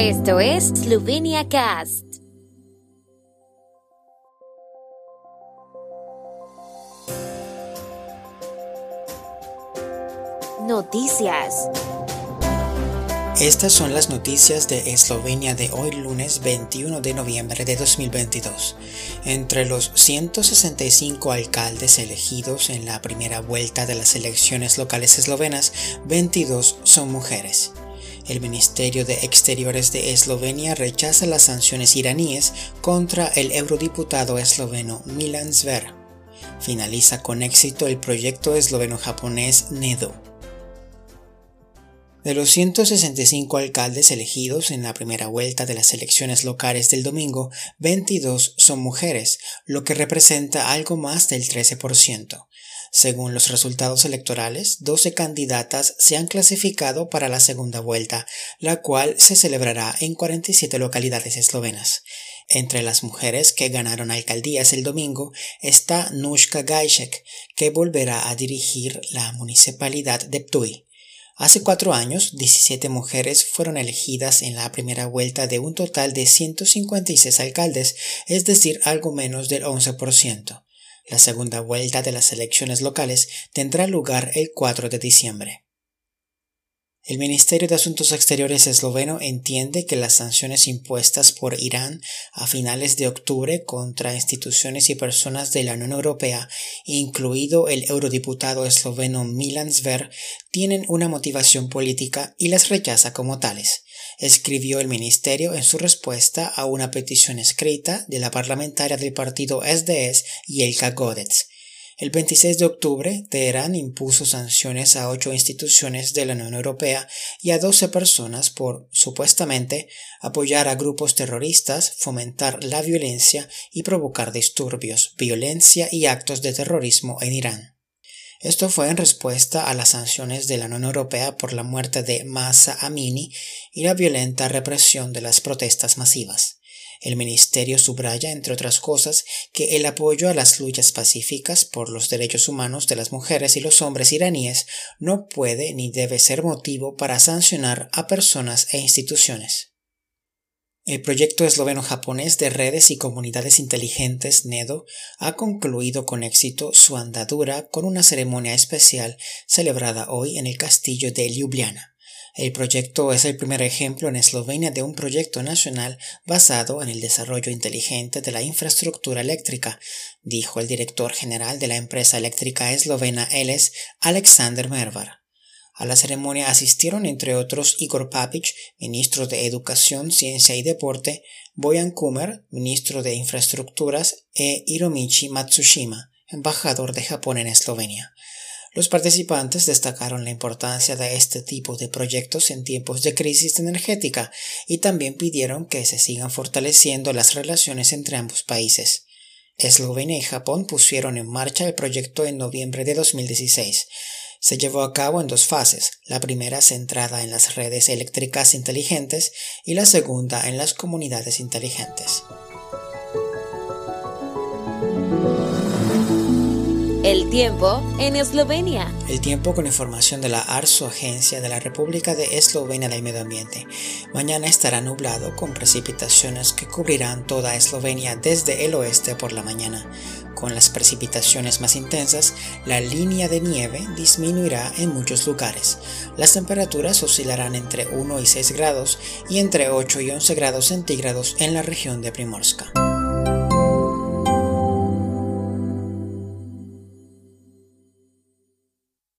Esto es Slovenia Cast. Noticias. Estas son las noticias de Eslovenia de hoy lunes 21 de noviembre de 2022. Entre los 165 alcaldes elegidos en la primera vuelta de las elecciones locales eslovenas, 22 son mujeres. El Ministerio de Exteriores de Eslovenia rechaza las sanciones iraníes contra el eurodiputado esloveno Milan Zver. Finaliza con éxito el proyecto esloveno-japonés NEDO de los 165 alcaldes elegidos en la primera vuelta de las elecciones locales del domingo, 22 son mujeres, lo que representa algo más del 13%. Según los resultados electorales, 12 candidatas se han clasificado para la segunda vuelta, la cual se celebrará en 47 localidades eslovenas. Entre las mujeres que ganaron alcaldías el domingo está Nushka Gajcek, que volverá a dirigir la municipalidad de Ptuj. Hace cuatro años, 17 mujeres fueron elegidas en la primera vuelta de un total de 156 alcaldes, es decir, algo menos del 11%. La segunda vuelta de las elecciones locales tendrá lugar el 4 de diciembre. El Ministerio de Asuntos Exteriores esloveno entiende que las sanciones impuestas por Irán a finales de octubre contra instituciones y personas de la Unión Europea, incluido el eurodiputado esloveno Milan Zver, tienen una motivación política y las rechaza como tales, escribió el Ministerio en su respuesta a una petición escrita de la parlamentaria del partido SDS Yelka Godets el 26 de octubre, Teherán impuso sanciones a ocho instituciones de la Unión Europea y a 12 personas por, supuestamente, apoyar a grupos terroristas, fomentar la violencia y provocar disturbios, violencia y actos de terrorismo en Irán. Esto fue en respuesta a las sanciones de la Unión Europea por la muerte de Masa Amini y la violenta represión de las protestas masivas. El ministerio subraya, entre otras cosas, que el apoyo a las luchas pacíficas por los derechos humanos de las mujeres y los hombres iraníes no puede ni debe ser motivo para sancionar a personas e instituciones. El proyecto esloveno-japonés de redes y comunidades inteligentes NEDO ha concluido con éxito su andadura con una ceremonia especial celebrada hoy en el castillo de Ljubljana. El proyecto es el primer ejemplo en Eslovenia de un proyecto nacional basado en el desarrollo inteligente de la infraestructura eléctrica, dijo el director general de la empresa eléctrica eslovena ELES, Alexander Mervar. A la ceremonia asistieron entre otros Igor Papic, ministro de Educación, Ciencia y Deporte, Boyan Kumer, ministro de Infraestructuras, e Hiromichi Matsushima, embajador de Japón en Eslovenia. Los participantes destacaron la importancia de este tipo de proyectos en tiempos de crisis energética y también pidieron que se sigan fortaleciendo las relaciones entre ambos países. Eslovenia y Japón pusieron en marcha el proyecto en noviembre de 2016. Se llevó a cabo en dos fases, la primera centrada en las redes eléctricas inteligentes y la segunda en las comunidades inteligentes. El tiempo en Eslovenia. El tiempo con información de la ARSO, Agencia de la República de Eslovenia del Medio Ambiente. Mañana estará nublado con precipitaciones que cubrirán toda Eslovenia desde el oeste por la mañana. Con las precipitaciones más intensas, la línea de nieve disminuirá en muchos lugares. Las temperaturas oscilarán entre 1 y 6 grados y entre 8 y 11 grados centígrados en la región de Primorska.